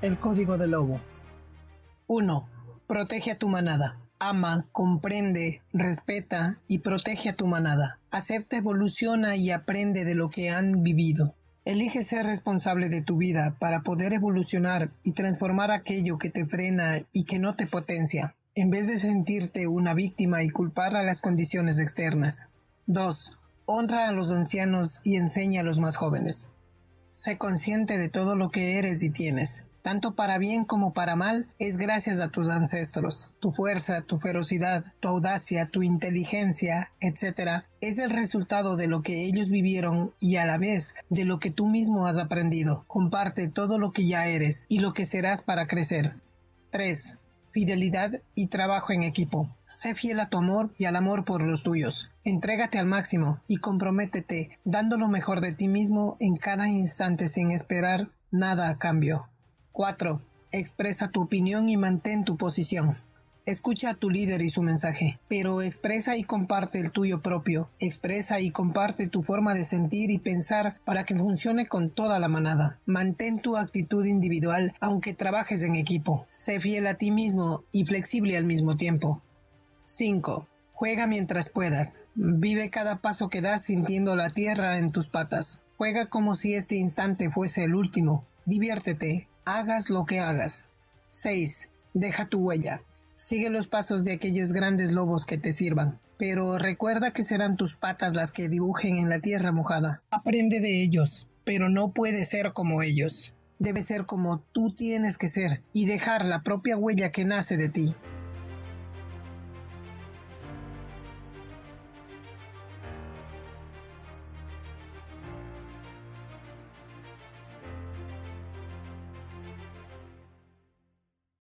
El código del lobo. 1. Protege a tu manada. Ama, comprende, respeta y protege a tu manada. Acepta, evoluciona y aprende de lo que han vivido. Elige ser responsable de tu vida para poder evolucionar y transformar aquello que te frena y que no te potencia, en vez de sentirte una víctima y culpar a las condiciones externas. 2. Honra a los ancianos y enseña a los más jóvenes. Sé consciente de todo lo que eres y tienes. Tanto para bien como para mal, es gracias a tus ancestros. Tu fuerza, tu ferocidad, tu audacia, tu inteligencia, etc., es el resultado de lo que ellos vivieron y a la vez de lo que tú mismo has aprendido. Comparte todo lo que ya eres y lo que serás para crecer. 3 fidelidad y trabajo en equipo. Sé fiel a tu amor y al amor por los tuyos. Entrégate al máximo y comprométete dando lo mejor de ti mismo en cada instante sin esperar nada a cambio. 4. Expresa tu opinión y mantén tu posición. Escucha a tu líder y su mensaje, pero expresa y comparte el tuyo propio. Expresa y comparte tu forma de sentir y pensar para que funcione con toda la manada. Mantén tu actitud individual aunque trabajes en equipo. Sé fiel a ti mismo y flexible al mismo tiempo. 5. Juega mientras puedas. Vive cada paso que das sintiendo la tierra en tus patas. Juega como si este instante fuese el último. Diviértete. Hagas lo que hagas. 6. Deja tu huella. Sigue los pasos de aquellos grandes lobos que te sirvan, pero recuerda que serán tus patas las que dibujen en la tierra mojada. Aprende de ellos, pero no puedes ser como ellos. Debe ser como tú tienes que ser y dejar la propia huella que nace de ti.